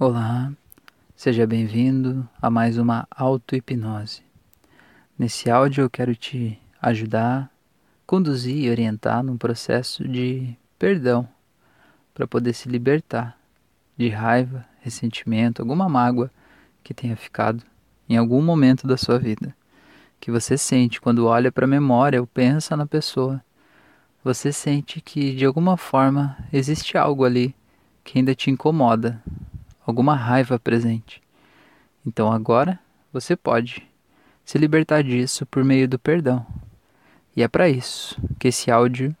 Olá, seja bem-vindo a mais uma auto-hipnose. Nesse áudio eu quero te ajudar, conduzir e orientar num processo de perdão para poder se libertar de raiva, ressentimento, alguma mágoa que tenha ficado em algum momento da sua vida, que você sente quando olha para a memória ou pensa na pessoa. Você sente que de alguma forma existe algo ali que ainda te incomoda, alguma raiva presente. Então agora você pode se libertar disso por meio do perdão. E é para isso que esse áudio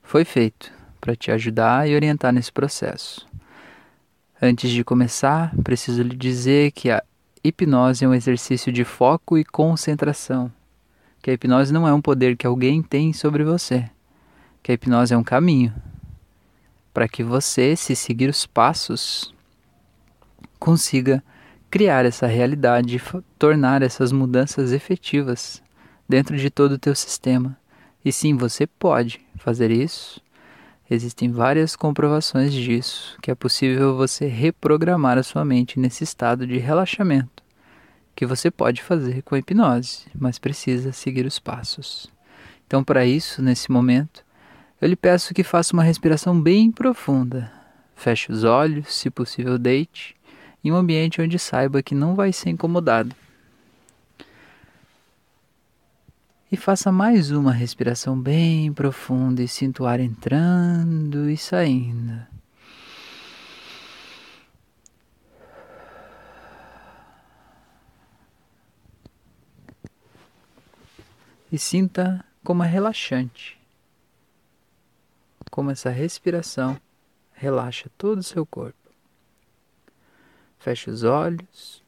foi feito para te ajudar e orientar nesse processo. Antes de começar, preciso lhe dizer que a hipnose é um exercício de foco e concentração. Que a hipnose não é um poder que alguém tem sobre você. Que a hipnose é um caminho para que você, se seguir os passos, consiga criar essa realidade e tornar essas mudanças efetivas dentro de todo o teu sistema. E sim, você pode fazer isso. Existem várias comprovações disso, que é possível você reprogramar a sua mente nesse estado de relaxamento, que você pode fazer com a hipnose, mas precisa seguir os passos. Então, para isso, nesse momento, eu lhe peço que faça uma respiração bem profunda. Feche os olhos, se possível, deite em um ambiente onde saiba que não vai ser incomodado. E faça mais uma respiração bem profunda e sinta o ar entrando e saindo. E sinta como é relaxante, como essa respiração relaxa todo o seu corpo. Feche os olhos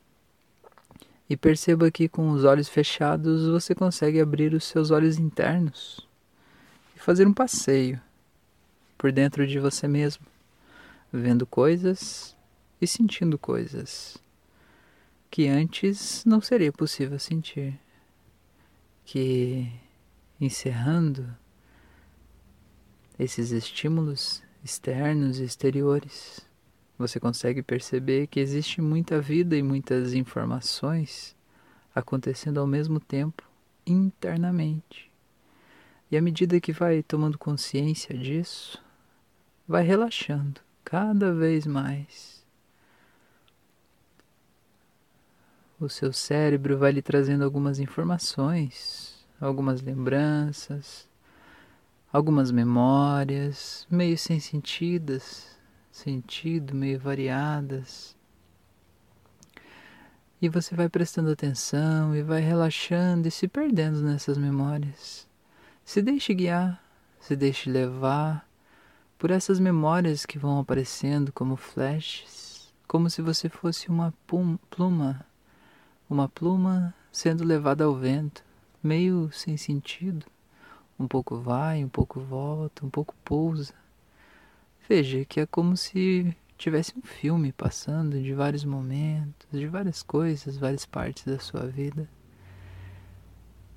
e perceba que com os olhos fechados você consegue abrir os seus olhos internos e fazer um passeio por dentro de você mesmo, vendo coisas e sentindo coisas que antes não seria possível sentir. Que encerrando esses estímulos externos e exteriores, você consegue perceber que existe muita vida e muitas informações acontecendo ao mesmo tempo internamente. E à medida que vai tomando consciência disso, vai relaxando cada vez mais. O seu cérebro vai lhe trazendo algumas informações, algumas lembranças, algumas memórias meio sem sentidas sentido, meio variadas. E você vai prestando atenção e vai relaxando e se perdendo nessas memórias. Se deixe guiar, se deixe levar por essas memórias que vão aparecendo como flashes, como se você fosse uma pluma, uma pluma sendo levada ao vento, meio sem sentido. Um pouco vai, um pouco volta, um pouco pousa. Veja que é como se tivesse um filme passando de vários momentos, de várias coisas, várias partes da sua vida.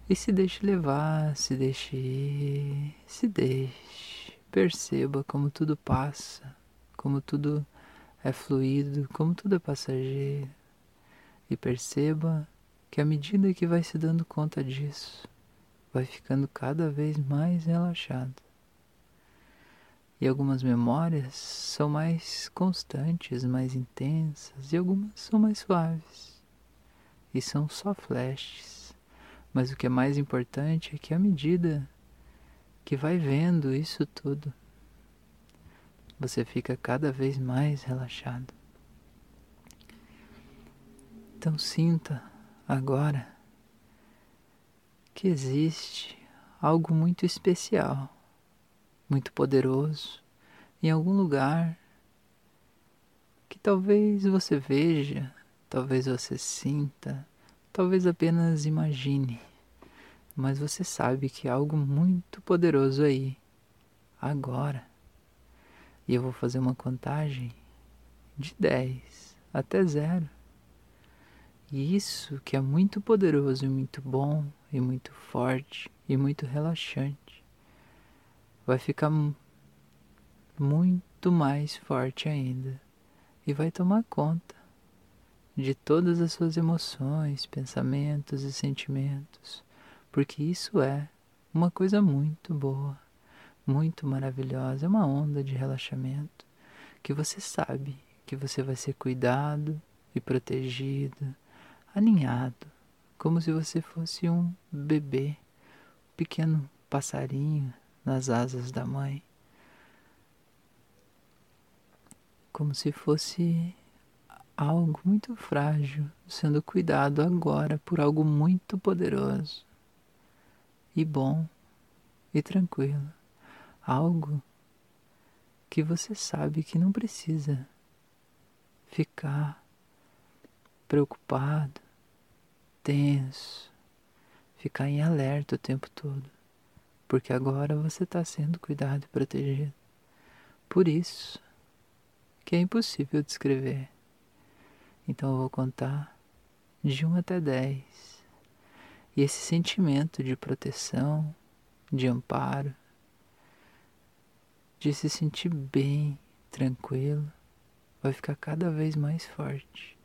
E se deixe levar, se deixe ir, se deixe. Perceba como tudo passa, como tudo é fluido, como tudo é passageiro. E perceba que à medida que vai se dando conta disso, vai ficando cada vez mais relaxado. E algumas memórias são mais constantes, mais intensas, e algumas são mais suaves. E são só flashes. Mas o que é mais importante é que à medida que vai vendo isso tudo, você fica cada vez mais relaxado. Então sinta agora que existe algo muito especial muito poderoso em algum lugar que talvez você veja, talvez você sinta, talvez apenas imagine, mas você sabe que há algo muito poderoso aí, agora. E eu vou fazer uma contagem de 10 até zero. E isso que é muito poderoso e muito bom e muito forte e muito relaxante vai ficar muito mais forte ainda. E vai tomar conta de todas as suas emoções, pensamentos e sentimentos, porque isso é uma coisa muito boa, muito maravilhosa, é uma onda de relaxamento que você sabe que você vai ser cuidado e protegido, aninhado, como se você fosse um bebê, um pequeno passarinho nas asas da mãe. Como se fosse algo muito frágil sendo cuidado agora por algo muito poderoso e bom e tranquilo. Algo que você sabe que não precisa ficar preocupado, tenso, ficar em alerta o tempo todo, porque agora você está sendo cuidado e protegido. Por isso que é impossível descrever. Então eu vou contar de 1 até 10. E esse sentimento de proteção, de amparo, de se sentir bem, tranquilo, vai ficar cada vez mais forte.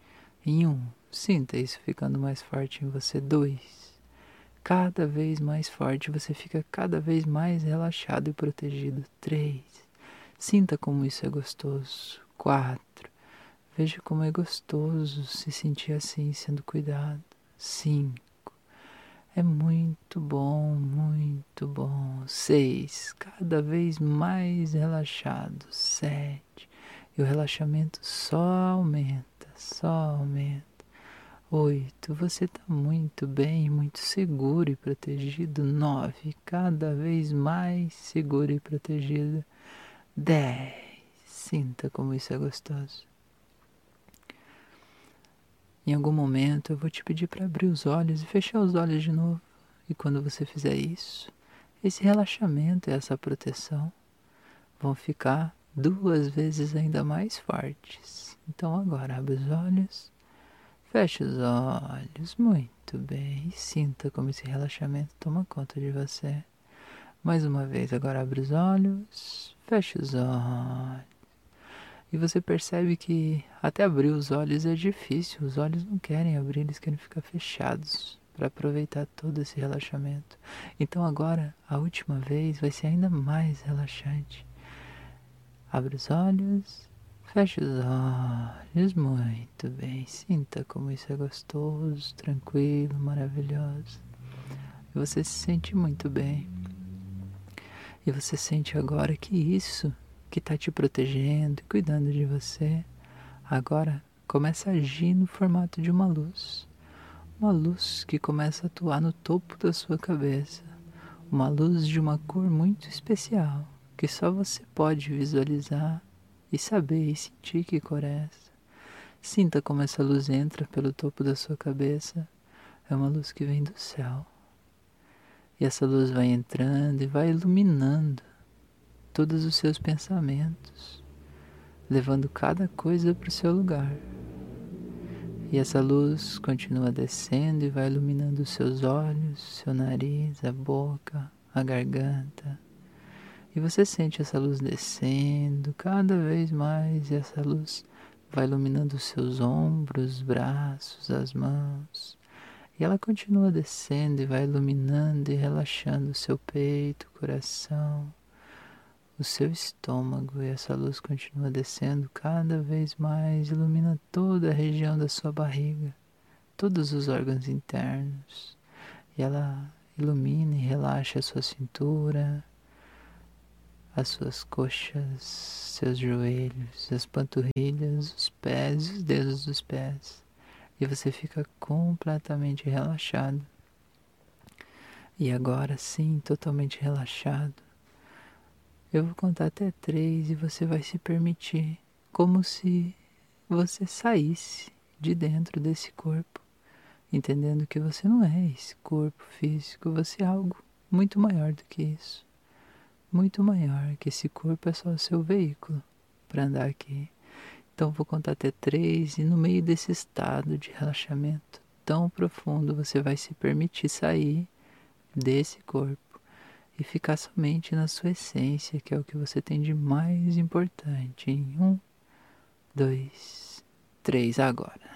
Em um, sinta isso ficando mais forte em você. Dois, cada vez mais forte, você fica cada vez mais relaxado e protegido. Três, sinta como isso é gostoso. Quatro, veja como é gostoso se sentir assim, sendo cuidado. Cinco, é muito bom, muito bom. Seis, cada vez mais relaxado. Sete, e o relaxamento só aumenta, só aumenta. Oito, você está muito bem, muito seguro e protegido. Nove, cada vez mais seguro e protegido. Dez, sinta como isso é gostoso. Em algum momento eu vou te pedir para abrir os olhos e fechar os olhos de novo. E quando você fizer isso, esse relaxamento e essa proteção vão ficar duas vezes ainda mais fortes. Então agora abre os olhos, feche os olhos, muito bem, e sinta como esse relaxamento toma conta de você. Mais uma vez, agora abre os olhos, feche os olhos. E você percebe que até abrir os olhos é difícil, os olhos não querem abrir, eles querem ficar fechados para aproveitar todo esse relaxamento. Então agora, a última vez vai ser ainda mais relaxante. Abre os olhos, fecha os olhos, muito bem. Sinta como isso é gostoso, tranquilo, maravilhoso. Você se sente muito bem. E você sente agora que isso que está te protegendo e cuidando de você, agora começa a agir no formato de uma luz. Uma luz que começa a atuar no topo da sua cabeça. Uma luz de uma cor muito especial, que só você pode visualizar e saber e sentir que cor é essa. Sinta como essa luz entra pelo topo da sua cabeça. É uma luz que vem do céu. E essa luz vai entrando e vai iluminando todos os seus pensamentos, levando cada coisa para o seu lugar. E essa luz continua descendo e vai iluminando os seus olhos, seu nariz, a boca, a garganta. E você sente essa luz descendo cada vez mais, e essa luz vai iluminando os seus ombros, braços, as mãos. E ela continua descendo e vai iluminando e relaxando o seu peito, coração, o seu estômago e essa luz continua descendo cada vez mais, ilumina toda a região da sua barriga, todos os órgãos internos. E ela ilumina e relaxa a sua cintura, as suas coxas, seus joelhos, as panturrilhas, os pés e os dedos dos pés. E você fica completamente relaxado. E agora sim, totalmente relaxado eu vou contar até três e você vai se permitir, como se você saísse de dentro desse corpo, entendendo que você não é esse corpo físico, você é algo muito maior do que isso. Muito maior, que esse corpo é só o seu veículo para andar aqui. Então vou contar até três e no meio desse estado de relaxamento tão profundo você vai se permitir sair desse corpo e ficar somente na sua essência, que é o que você tem de mais importante. Em um, dois, três, agora.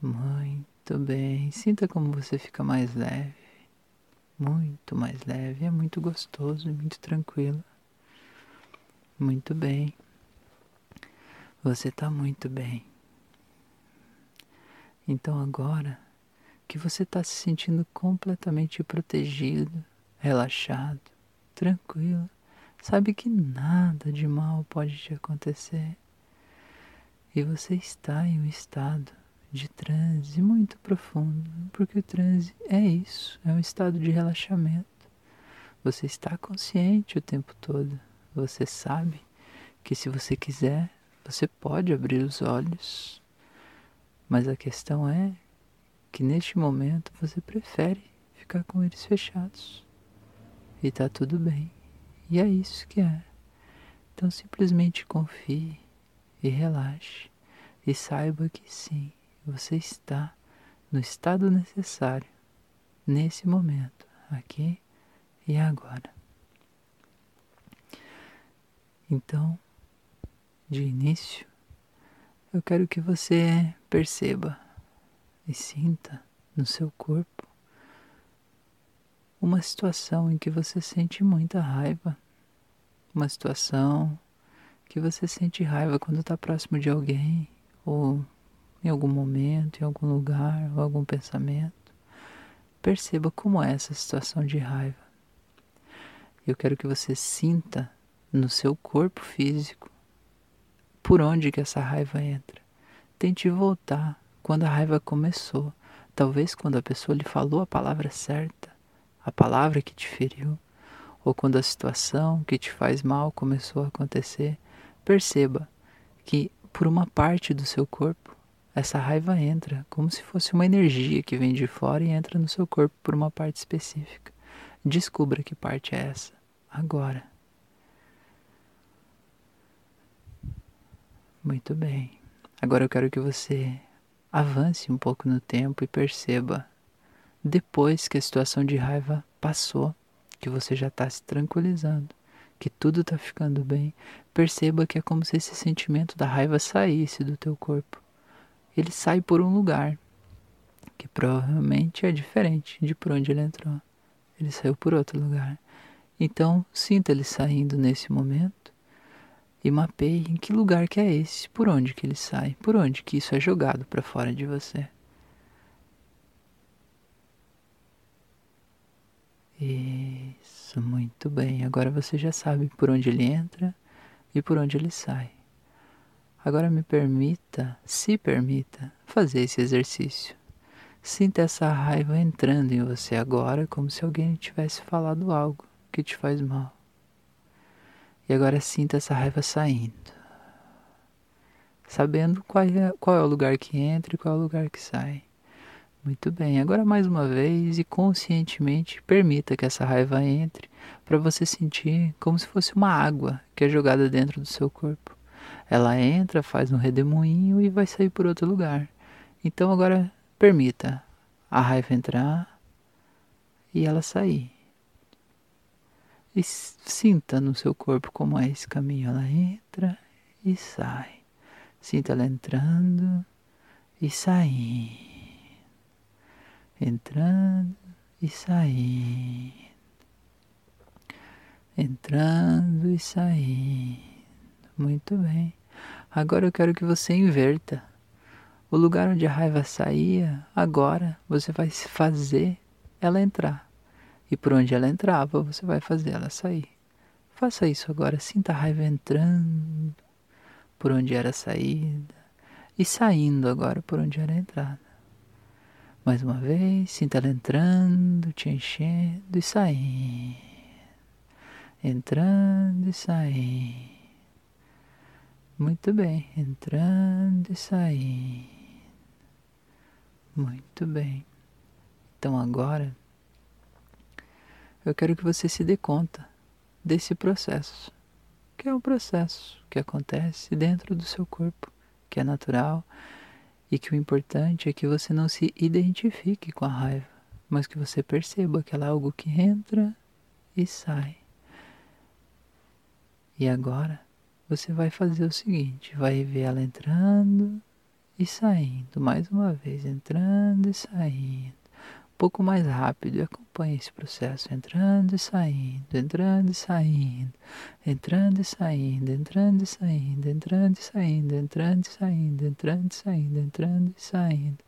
Muito bem. Sinta como você fica mais leve. Muito mais leve. É muito gostoso e muito tranquilo. Muito bem. Você está muito bem. Então agora que você está se sentindo completamente protegido, relaxado, tranquilo, sabe que nada de mal pode te acontecer. E você está em um estado de transe muito profundo, porque o transe é isso, é um estado de relaxamento. Você está consciente o tempo todo. Você sabe que se você quiser, você pode abrir os olhos. Mas a questão é que neste momento você prefere ficar com eles fechados. E tá tudo bem. E é isso que é. Então simplesmente confie e relaxe. E saiba que sim, você está no estado necessário, nesse momento, aqui e agora. Então, de início, eu quero que você perceba e sinta no seu corpo uma situação em que você sente muita raiva, uma situação que você sente raiva quando está próximo de alguém ou em algum momento, em algum lugar ou algum pensamento. Perceba como é essa situação de raiva. Eu quero que você sinta no seu corpo físico por onde que essa raiva entra. Tente voltar quando a raiva começou, talvez quando a pessoa lhe falou a palavra certa, a palavra que te feriu, ou quando a situação que te faz mal começou a acontecer. Perceba que por uma parte do seu corpo essa raiva entra como se fosse uma energia que vem de fora e entra no seu corpo por uma parte específica. Descubra que parte é essa agora. Muito bem. Agora eu quero que você avance um pouco no tempo e perceba, depois que a situação de raiva passou, que você já está se tranquilizando, que tudo está ficando bem, perceba que é como se esse sentimento da raiva saísse do teu corpo. Ele sai por um lugar, que provavelmente é diferente de por onde ele entrou. Ele saiu por outro lugar. Então, sinta ele saindo nesse momento e mapeie em que lugar que é esse, por onde que ele sai, por onde que isso é jogado para fora de você. Isso, muito bem. Agora você já sabe por onde ele entra e por onde ele sai. Agora me permita, se permita, fazer esse exercício. Sinta essa raiva entrando em você agora, como se alguém tivesse falado algo que te faz mal. E agora sinta essa raiva saindo. Sabendo qual é, qual é o lugar que entra e qual é o lugar que sai. Muito bem, agora mais uma vez e conscientemente permita que essa raiva entre para você sentir como se fosse uma água que é jogada dentro do seu corpo. Ela entra, faz um redemoinho e vai sair por outro lugar. Então agora permita a raiva entrar e ela sair. E sinta no seu corpo como é esse caminho. Ela entra e sai. Sinta ela entrando e saindo. Entrando e saindo. Entrando e saindo. Muito bem. Agora eu quero que você inverta. O lugar onde a raiva saía, agora você vai fazer ela entrar. E por onde ela entrava, você vai fazer ela sair. Faça isso agora. Sinta a raiva entrando por onde era a saída e saindo agora por onde era a entrada. Mais uma vez, sinta ela entrando, te enchendo e saindo. Entrando e saindo. Muito bem, entrando e saindo. Muito bem. Então agora eu quero que você se dê conta desse processo, que é um processo que acontece dentro do seu corpo, que é natural e que o importante é que você não se identifique com a raiva, mas que você perceba que ela é algo que entra e sai. E agora você vai fazer o seguinte: vai ver ela entrando e saindo, mais uma vez, entrando e saindo. Pouco mais rápido e acompanhe esse processo, entrando e saindo, entrando e saindo, entrando e saindo, entrando e saindo, entrando e saindo, entrando e saindo, entrando e saindo, entrando e saindo.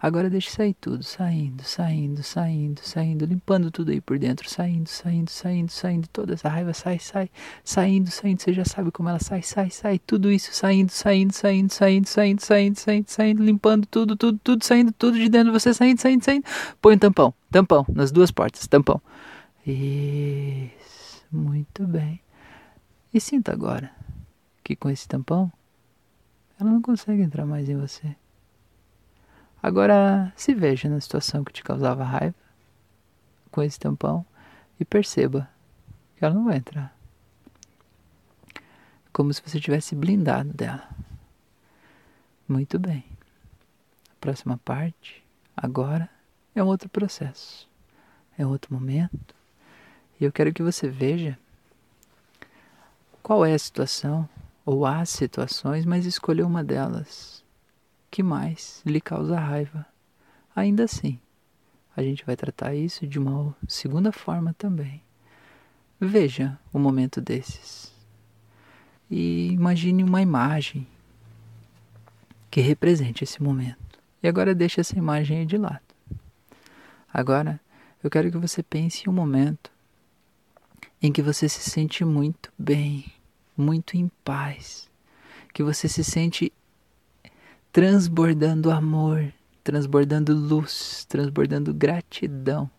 Agora deixe sair tudo, saindo, saindo, saindo, saindo, limpando tudo aí por dentro, saindo, saindo, saindo, saindo, toda essa raiva sai, sai, saindo, saindo, você já sabe como ela sai, sai, sai, tudo isso saindo, saindo, saindo, saindo, saindo, saindo, saindo, saindo, limpando tudo, tudo, tudo, saindo, tudo de dentro de você, saindo, saindo, saindo. Põe um tampão, tampão, nas duas portas, tampão. Isso, muito bem. E sinta agora que com esse tampão ela não consegue entrar mais em você. Agora se veja na situação que te causava raiva com esse tampão e perceba que ela não vai entrar. Como se você tivesse blindado dela. Muito bem. A próxima parte, agora, é um outro processo. É outro momento. E eu quero que você veja qual é a situação, ou as situações, mas escolha uma delas que mais lhe causa raiva. Ainda assim, a gente vai tratar isso de uma segunda forma também. Veja um momento desses e imagine uma imagem que represente esse momento. E agora deixe essa imagem aí de lado. Agora, eu quero que você pense em um momento em que você se sente muito bem, muito em paz, que você se sente transbordando amor, transbordando luz, transbordando gratidão.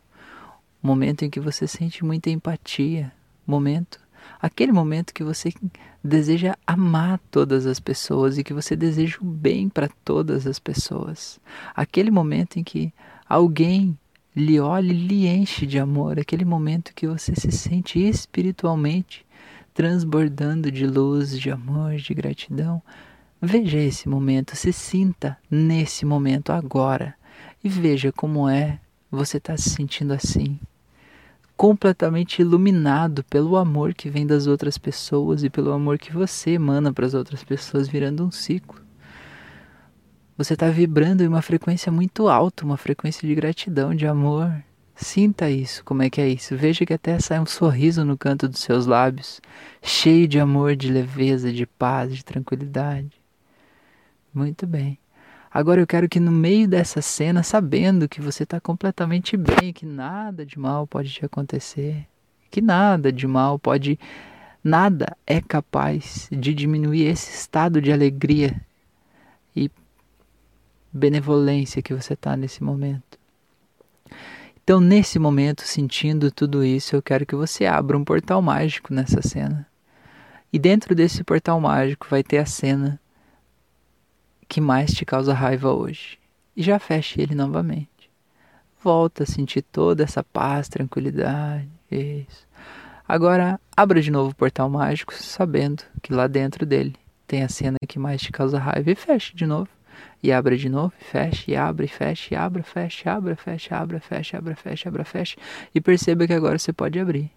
Momento em que você sente muita empatia, momento, aquele momento que você deseja amar todas as pessoas e que você deseja o bem para todas as pessoas. Aquele momento em que alguém lhe olha e lhe enche de amor, aquele momento que você se sente espiritualmente transbordando de luz, de amor, de gratidão. Veja esse momento, se sinta nesse momento agora e veja como é você está se sentindo assim, completamente iluminado pelo amor que vem das outras pessoas e pelo amor que você emana para as outras pessoas, virando um ciclo. Você está vibrando em uma frequência muito alta, uma frequência de gratidão, de amor. Sinta isso, como é que é isso. Veja que até sai um sorriso no canto dos seus lábios, cheio de amor, de leveza, de paz, de tranquilidade. Muito bem. Agora eu quero que no meio dessa cena, sabendo que você está completamente bem, que nada de mal pode te acontecer, que nada de mal pode, nada é capaz de diminuir esse estado de alegria benevolência que você está nesse momento. Então, nesse momento, sentindo tudo isso, eu quero que você abra um portal mágico nessa cena. E dentro desse portal mágico vai ter a cena que mais te causa raiva hoje. E já feche ele novamente. Volta a sentir toda essa paz, tranquilidade. Isso. Agora, abra de novo o portal mágico, sabendo que lá dentro dele tem a cena que mais te causa raiva. E feche de novo. E abra de novo, fecha, e abre, fecha, e abra, fecha, abra, fecha, abra, fecha, abra, fecha, abra, fecha. E perceba que agora você pode abrir.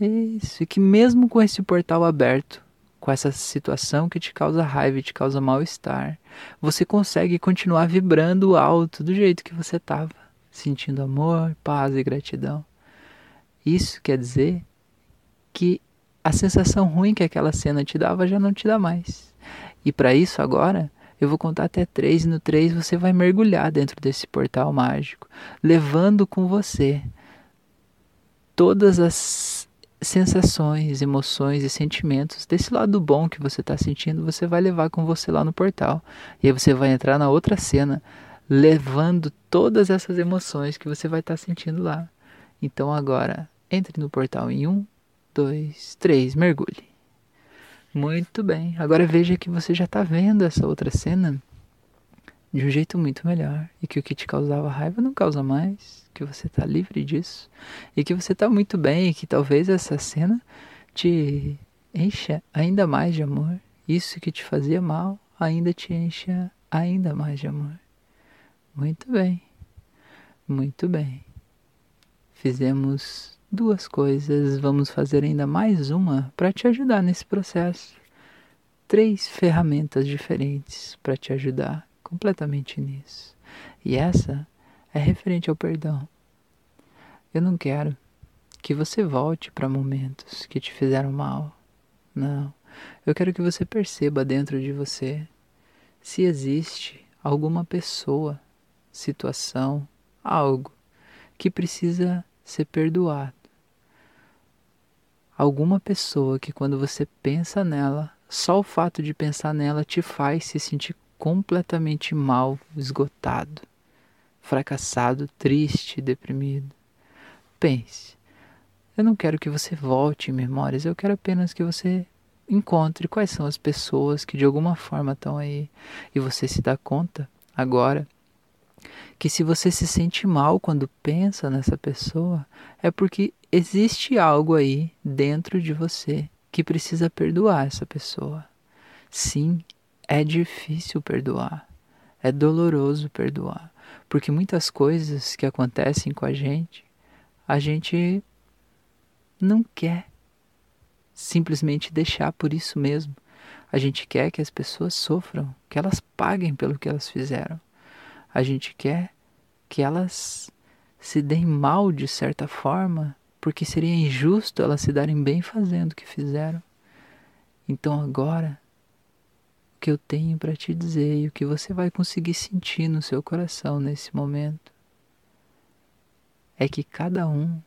Isso, e que mesmo com esse portal aberto, com essa situação que te causa raiva e te causa mal-estar, você consegue continuar vibrando alto do jeito que você estava, sentindo amor, paz e gratidão. Isso quer dizer que a sensação ruim que aquela cena te dava já não te dá mais. E para isso agora, eu vou contar até três e no três você vai mergulhar dentro desse portal mágico, levando com você todas as sensações, emoções e sentimentos desse lado bom que você está sentindo, você vai levar com você lá no portal. E aí você vai entrar na outra cena, levando todas essas emoções que você vai estar tá sentindo lá. Então agora, entre no portal em um, dois, três, mergulhe. Muito bem. Agora veja que você já está vendo essa outra cena de um jeito muito melhor e que o que te causava raiva não causa mais, que você está livre disso e que você está muito bem e que talvez essa cena te encha ainda mais de amor. Isso que te fazia mal ainda te encha ainda mais de amor. Muito bem. Muito bem. Fizemos duas coisas, vamos fazer ainda mais uma para te ajudar nesse processo. três ferramentas diferentes para te ajudar completamente nisso. E essa é referente ao perdão. Eu não quero que você volte para momentos que te fizeram mal. Não. Eu quero que você perceba dentro de você se existe alguma pessoa, situação, algo que precisa ser perdoado. Alguma pessoa que quando você pensa nela, só o fato de pensar nela te faz se sentir completamente mal, esgotado, fracassado, triste, deprimido. Pense. Eu não quero que você volte em memórias, eu quero apenas que você encontre quais são as pessoas que de alguma forma estão aí e você se dá conta agora que se você se sente mal quando pensa nessa pessoa, é porque existe algo aí dentro de você que precisa perdoar essa pessoa. Sim, é difícil perdoar. É doloroso perdoar, porque muitas coisas que acontecem com a gente, a gente não quer simplesmente deixar por isso mesmo. A gente quer que as pessoas sofram, que elas paguem pelo que elas fizeram. A gente quer que elas se deem mal de certa forma, porque seria injusto elas se darem bem fazendo o que fizeram. Então agora, o que eu tenho para te dizer e o que você vai conseguir sentir no seu coração nesse momento é que cada um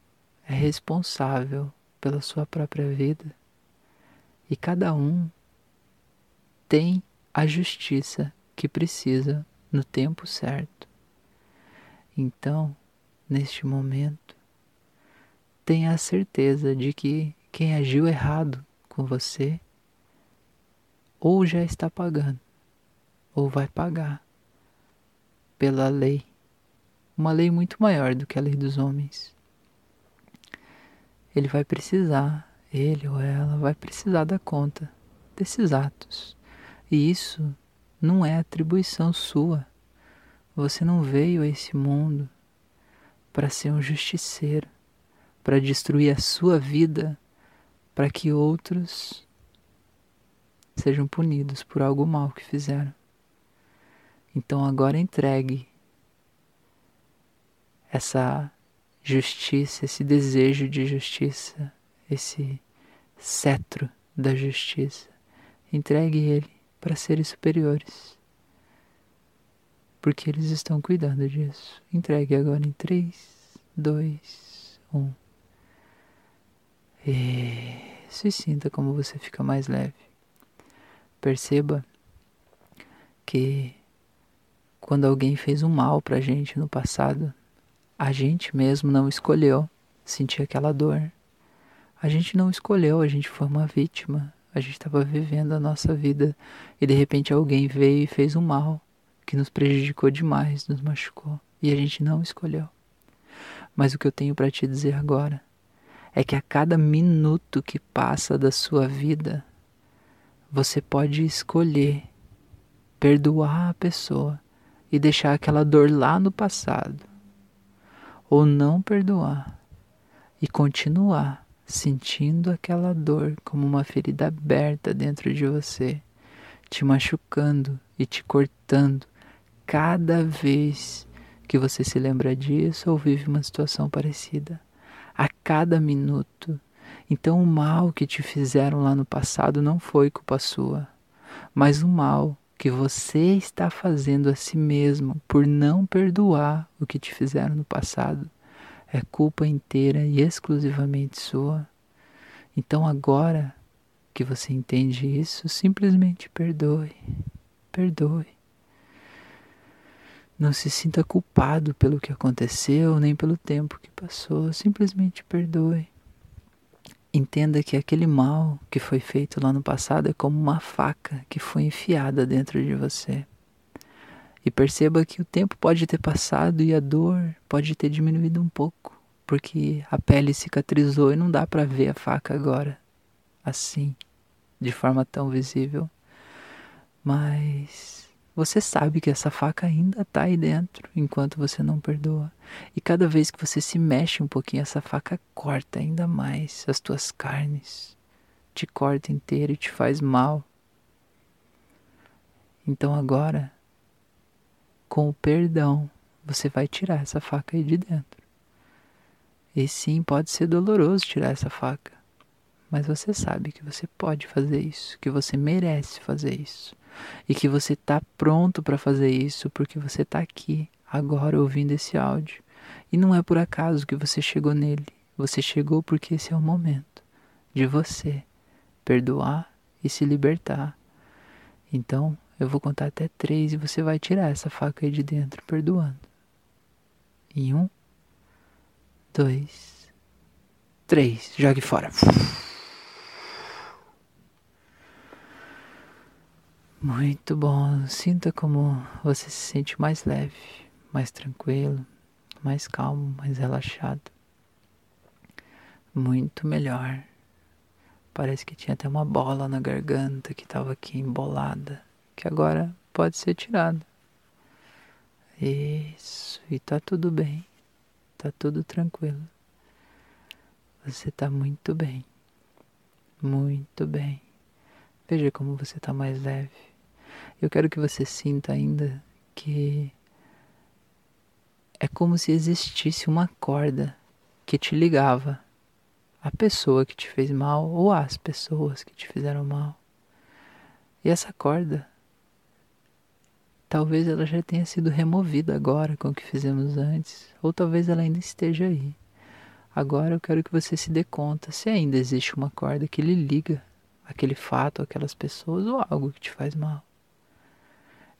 é responsável pela sua própria vida e cada um tem a justiça que precisa no tempo certo. Então, neste momento, tenha a certeza de que quem agiu errado com você ou já está pagando ou vai pagar pela lei, uma lei muito maior do que a lei dos homens. Ele vai precisar, ele ou ela vai precisar da conta desses atos. E isso não é atribuição sua. Você não veio a esse mundo para ser um justiceiro, para destruir a sua vida, para que outros sejam punidos por algo mal que fizeram. Então agora entregue essa justiça, esse desejo de justiça, esse cetro da justiça. Entregue ele para seres superiores. Porque eles estão cuidando disso. Entregue agora em 3, 2, 1. E se sinta como você fica mais leve. Perceba que quando alguém fez um mal pra gente no passado, a gente mesmo não escolheu sentir aquela dor. A gente não escolheu, a gente foi uma vítima. A gente estava vivendo a nossa vida e de repente alguém veio e fez um mal que nos prejudicou demais, nos machucou e a gente não escolheu. Mas o que eu tenho para te dizer agora é que a cada minuto que passa da sua vida, você pode escolher perdoar a pessoa e deixar aquela dor lá no passado, ou não perdoar e continuar sentindo aquela dor como uma ferida aberta dentro de você, te machucando e te cortando cada vez que você se lembra disso ou vive uma situação parecida. A cada minuto. Então, o mal que te fizeram lá no passado não foi culpa sua, mas o mal que você está fazendo a si mesmo por não perdoar o que te fizeram no passado é culpa inteira e exclusivamente sua. Então agora que você entende isso, simplesmente perdoe. Perdoe. Não se sinta culpado pelo que aconteceu, nem pelo tempo que passou. Simplesmente perdoe. Entenda que aquele mal que foi feito lá no passado é como uma faca que foi enfiada dentro de você. E perceba que o tempo pode ter passado e a dor pode ter diminuído um pouco, porque a pele cicatrizou e não dá para ver a faca agora assim, de forma tão visível. Mas você sabe que essa faca ainda está aí dentro enquanto você não perdoa. E cada vez que você se mexe um pouquinho, essa faca corta ainda mais as tuas carnes, te corta inteiro e te faz mal. Então agora, com o perdão, você vai tirar essa faca aí de dentro. E sim, pode ser doloroso tirar essa faca. Mas você sabe que você pode fazer isso, que você merece fazer isso. E que você está pronto para fazer isso porque você está aqui, agora, ouvindo esse áudio. E não é por acaso que você chegou nele. Você chegou porque esse é o momento de você perdoar e se libertar. Então, eu vou contar até três e você vai tirar essa faca aí de dentro, perdoando. Em um, dois, três. Jogue fora. Muito bom. Sinta como você se sente mais leve, mais tranquilo, mais calmo, mais relaxado. Muito melhor. Parece que tinha até uma bola na garganta que estava aqui embolada, que agora pode ser tirada. Isso, e tá tudo bem. Tá tudo tranquilo. Você tá muito bem. Muito bem. Veja como você tá mais leve. Eu quero que você sinta ainda que é como se existisse uma corda que te ligava à pessoa que te fez mal ou às pessoas que te fizeram mal. E essa corda Talvez ela já tenha sido removida agora com o que fizemos antes, ou talvez ela ainda esteja aí. Agora eu quero que você se dê conta se ainda existe uma corda que lhe liga aquele fato, aquelas pessoas ou algo que te faz mal.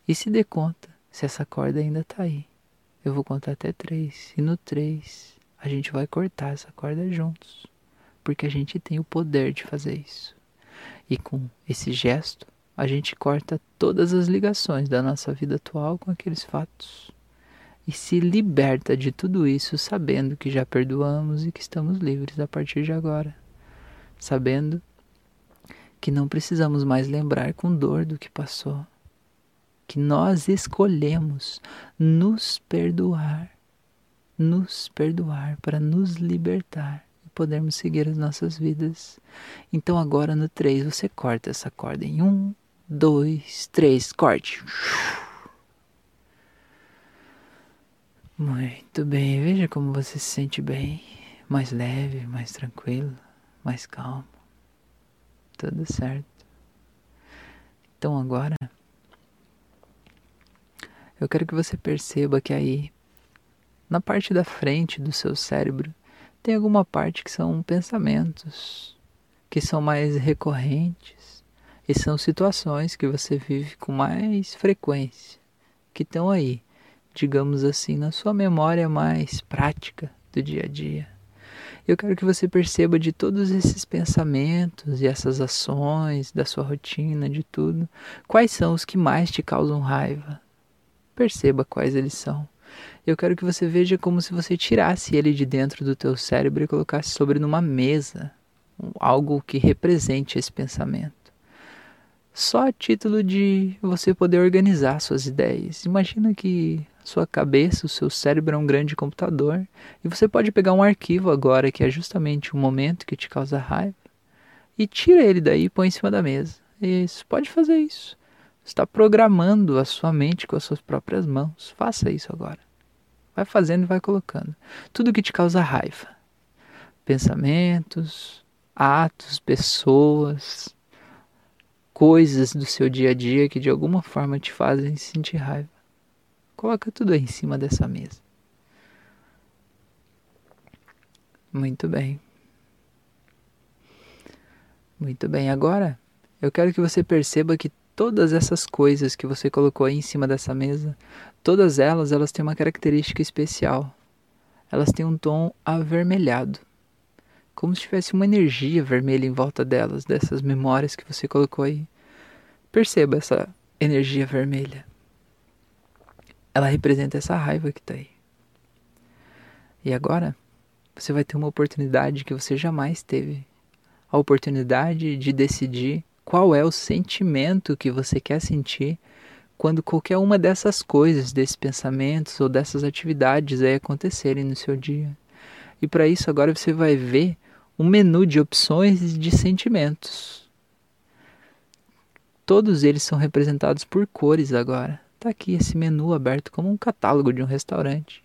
E se dê conta se essa corda ainda está aí. Eu vou contar até três, e no três a gente vai cortar essa corda juntos, porque a gente tem o poder de fazer isso. E com esse gesto, a gente corta todas as ligações da nossa vida atual com aqueles fatos e se liberta de tudo isso sabendo que já perdoamos e que estamos livres a partir de agora, sabendo que não precisamos mais lembrar com dor do que passou, que nós escolhemos nos perdoar, nos perdoar para nos libertar e podermos seguir as nossas vidas. Então agora no 3 você corta essa corda em um, dois, três, corte. Muito bem, veja como você se sente bem, mais leve, mais tranquilo, mais calmo. Tudo certo. Então agora eu quero que você perceba que aí na parte da frente do seu cérebro tem alguma parte que são pensamentos que são mais recorrentes e são situações que você vive com mais frequência, que estão aí, digamos assim, na sua memória mais prática do dia a dia. Eu quero que você perceba de todos esses pensamentos e essas ações, da sua rotina, de tudo, quais são os que mais te causam raiva. Perceba quais eles são. Eu quero que você veja como se você tirasse ele de dentro do teu cérebro e colocasse sobre numa mesa, algo que represente esse pensamento só a título de você poder organizar suas ideias. Imagina que sua cabeça, o seu cérebro é um grande computador e você pode pegar um arquivo agora que é justamente o momento que te causa raiva e tira ele daí e põe em cima da mesa. Isso, pode fazer isso. Você está programando a sua mente com as suas próprias mãos. Faça isso agora. Vai fazendo e vai colocando. Tudo que te causa raiva. Pensamentos, atos, pessoas, coisas do seu dia a dia que de alguma forma te fazem sentir raiva. Coloca tudo aí em cima dessa mesa. Muito bem. Muito bem. Agora, eu quero que você perceba que todas essas coisas que você colocou aí em cima dessa mesa, todas elas, elas têm uma característica especial. Elas têm um tom avermelhado como se tivesse uma energia vermelha em volta delas, dessas memórias que você colocou aí. Perceba essa energia vermelha. Ela representa essa raiva que está aí. E agora, você vai ter uma oportunidade que você jamais teve a oportunidade de decidir qual é o sentimento que você quer sentir quando qualquer uma dessas coisas, desses pensamentos ou dessas atividades aí acontecerem no seu dia. E para isso agora você vai ver um menu de opções de sentimentos. todos eles são representados por cores agora. Tá aqui esse menu aberto como um catálogo de um restaurante.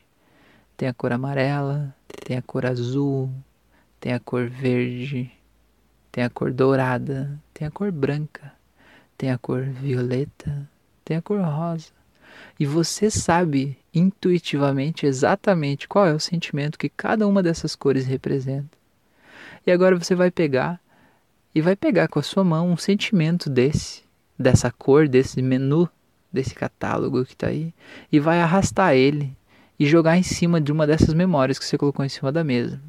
Tem a cor amarela, tem a cor azul, tem a cor verde, tem a cor dourada, tem a cor branca, tem a cor violeta, tem a cor rosa. E você sabe intuitivamente exatamente qual é o sentimento que cada uma dessas cores representa. E agora você vai pegar e vai pegar com a sua mão um sentimento desse, dessa cor, desse menu, desse catálogo que está aí, e vai arrastar ele e jogar em cima de uma dessas memórias que você colocou em cima da mesa.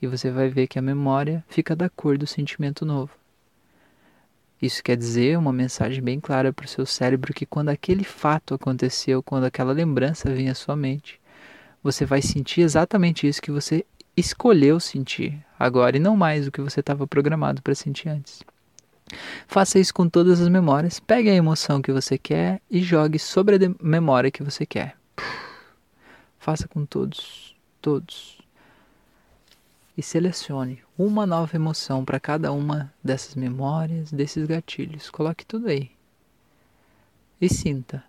E você vai ver que a memória fica da cor do sentimento novo. Isso quer dizer uma mensagem bem clara para o seu cérebro que quando aquele fato aconteceu, quando aquela lembrança vinha à sua mente, você vai sentir exatamente isso que você escolheu sentir agora e não mais o que você estava programado para sentir antes. Faça isso com todas as memórias, pegue a emoção que você quer e jogue sobre a memória que você quer. Faça com todos, todos. E selecione uma nova emoção para cada uma dessas memórias, desses gatilhos. Coloque tudo aí. E sinta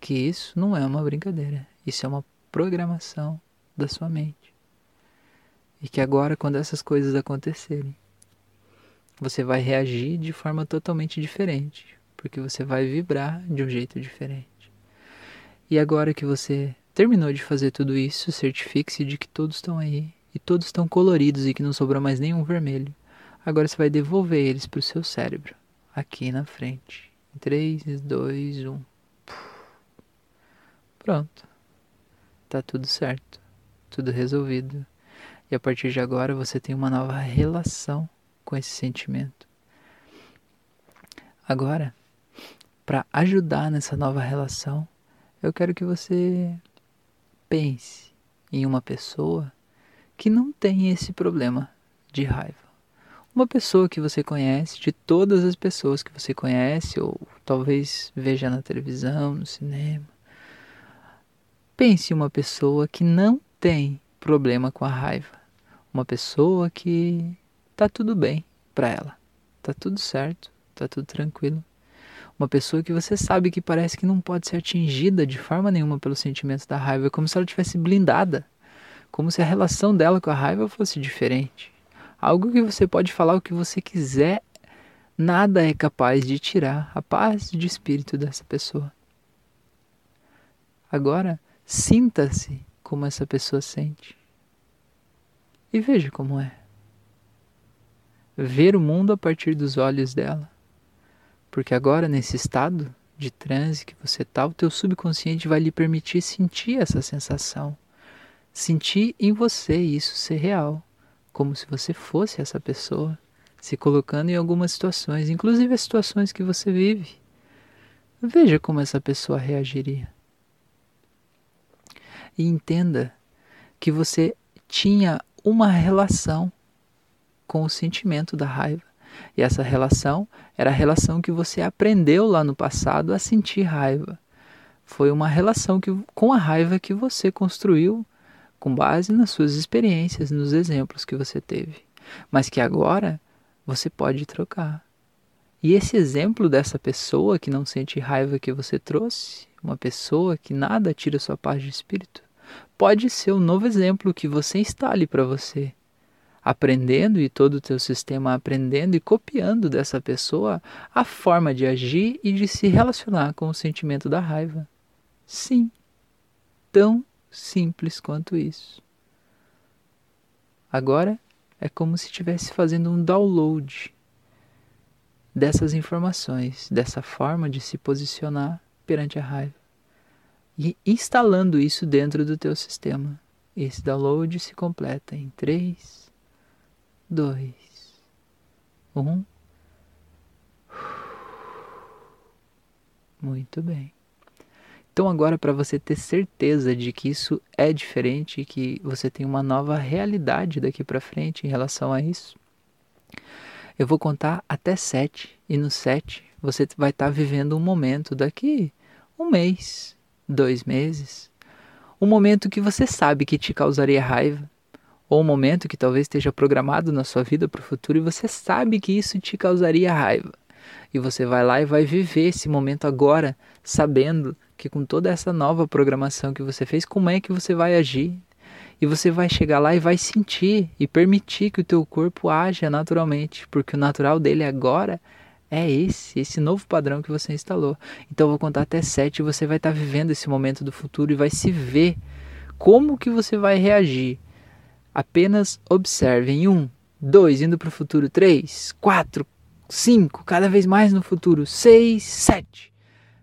que isso não é uma brincadeira, isso é uma programação da sua mente. E que agora, quando essas coisas acontecerem, você vai reagir de forma totalmente diferente, porque você vai vibrar de um jeito diferente. E agora que você terminou de fazer tudo isso, certifique-se de que todos estão aí e todos estão coloridos e que não sobrou mais nenhum vermelho. Agora você vai devolver eles para o seu cérebro, aqui na frente. 3, 2, 1. Pronto. Tá tudo certo. Tudo resolvido. E a partir de agora você tem uma nova relação com esse sentimento. Agora, para ajudar nessa nova relação, eu quero que você pense em uma pessoa que não tem esse problema de raiva. Uma pessoa que você conhece, de todas as pessoas que você conhece, ou talvez veja na televisão, no cinema. Pense em uma pessoa que não tem problema com a raiva. Uma pessoa que tá tudo bem para ela. Tá tudo certo, tá tudo tranquilo. Uma pessoa que você sabe que parece que não pode ser atingida de forma nenhuma pelo sentimento da raiva, é como se ela tivesse blindada como se a relação dela com a raiva fosse diferente. Algo que você pode falar o que você quiser, nada é capaz de tirar a paz de espírito dessa pessoa. Agora, sinta-se como essa pessoa sente. E veja como é. Ver o mundo a partir dos olhos dela. Porque agora, nesse estado de transe que você está, o teu subconsciente vai lhe permitir sentir essa sensação sentir em você isso ser real, como se você fosse essa pessoa, se colocando em algumas situações, inclusive as situações que você vive. Veja como essa pessoa reagiria. E entenda que você tinha uma relação com o sentimento da raiva. E essa relação era a relação que você aprendeu lá no passado a sentir raiva. Foi uma relação que, com a raiva que você construiu com base nas suas experiências, nos exemplos que você teve, mas que agora você pode trocar. E esse exemplo dessa pessoa que não sente raiva que você trouxe, uma pessoa que nada tira sua paz de espírito, pode ser o novo exemplo que você instale para você, aprendendo e todo o teu sistema aprendendo e copiando dessa pessoa a forma de agir e de se relacionar com o sentimento da raiva. Sim, tão simples quanto isso. Agora é como se estivesse fazendo um download dessas informações, dessa forma de se posicionar perante a raiva e instalando isso dentro do teu sistema. Esse download se completa em 3, 2, 1. Muito bem. Então, agora, para você ter certeza de que isso é diferente e que você tem uma nova realidade daqui para frente em relação a isso, eu vou contar até sete. E no sete, você vai estar tá vivendo um momento daqui um mês, dois meses. Um momento que você sabe que te causaria raiva. Ou um momento que talvez esteja programado na sua vida para o futuro e você sabe que isso te causaria raiva. E você vai lá e vai viver esse momento agora, sabendo que com toda essa nova programação que você fez, como é que você vai agir. E você vai chegar lá e vai sentir e permitir que o teu corpo haja naturalmente, porque o natural dele agora é esse, esse novo padrão que você instalou. Então eu vou contar até sete e você vai estar tá vivendo esse momento do futuro e vai se ver como que você vai reagir. Apenas observe em um, dois, indo para o futuro, três, quatro, cinco, cada vez mais no futuro, seis, sete.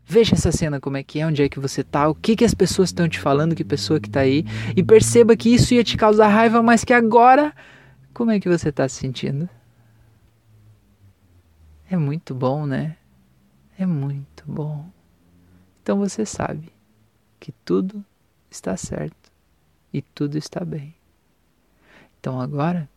Veja essa cena como é que é, onde é que você tá, o que que as pessoas estão te falando, que pessoa que tá aí, e perceba que isso ia te causar raiva, mas que agora, como é que você tá se sentindo? É muito bom, né? É muito bom. Então você sabe que tudo está certo e tudo está bem. Então agora,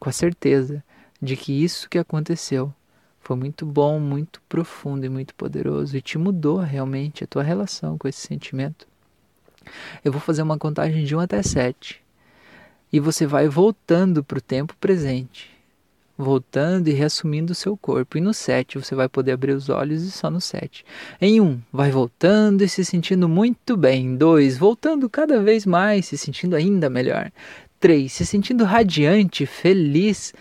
com a certeza de que isso que aconteceu foi muito bom, muito profundo e muito poderoso e te mudou realmente a tua relação com esse sentimento. Eu vou fazer uma contagem de 1 até 7 e você vai voltando para o tempo presente, voltando e reassumindo o seu corpo. E no 7 você vai poder abrir os olhos e só no 7. Em 1, vai voltando e se sentindo muito bem. 2, voltando cada vez mais, se sentindo ainda melhor. 3, se sentindo radiante, feliz,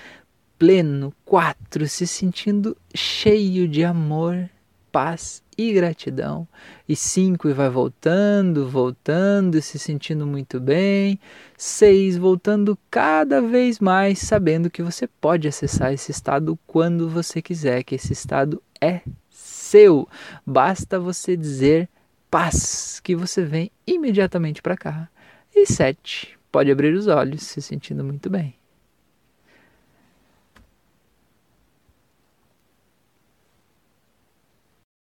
pleno. 4. Se sentindo cheio de amor, paz gratidão. E 5. E vai voltando, voltando, se sentindo muito bem. 6. Voltando cada vez mais, sabendo que você pode acessar esse estado quando você quiser, que esse estado é seu. Basta você dizer paz, que você vem imediatamente para cá. E 7. Pode abrir os olhos, se sentindo muito bem.